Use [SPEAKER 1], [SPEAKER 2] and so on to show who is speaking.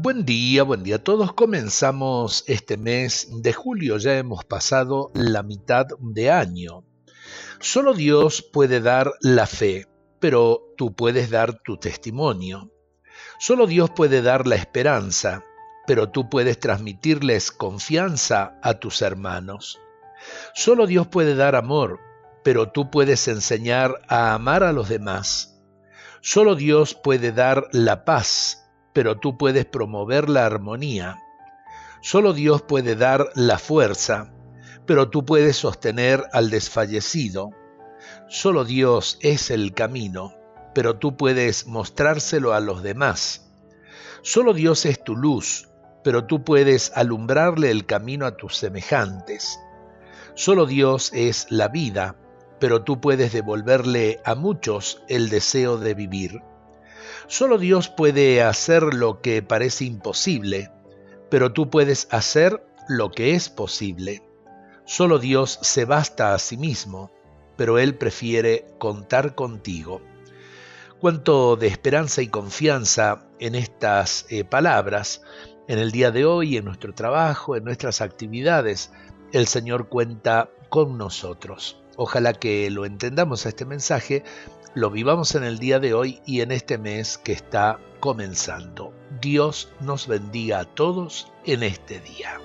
[SPEAKER 1] Buen día, buen día a todos. Comenzamos este mes de julio, ya hemos pasado la mitad de año. Solo Dios puede dar la fe, pero tú puedes dar tu testimonio. Solo Dios puede dar la esperanza, pero tú puedes transmitirles confianza a tus hermanos. Solo Dios puede dar amor, pero tú puedes enseñar a amar a los demás. Solo Dios puede dar la paz, pero tú puedes promover la armonía. Solo Dios puede dar la fuerza, pero tú puedes sostener al desfallecido. Solo Dios es el camino, pero tú puedes mostrárselo a los demás. Solo Dios es tu luz, pero tú puedes alumbrarle el camino a tus semejantes. Solo Dios es la vida, pero tú puedes devolverle a muchos el deseo de vivir. Solo Dios puede hacer lo que parece imposible, pero tú puedes hacer lo que es posible. Solo Dios se basta a sí mismo, pero Él prefiere contar contigo. Cuánto de esperanza y confianza en estas eh, palabras, en el día de hoy, en nuestro trabajo, en nuestras actividades, el Señor cuenta con nosotros. Ojalá que lo entendamos a este mensaje, lo vivamos en el día de hoy y en este mes que está comenzando. Dios nos bendiga a todos en este día.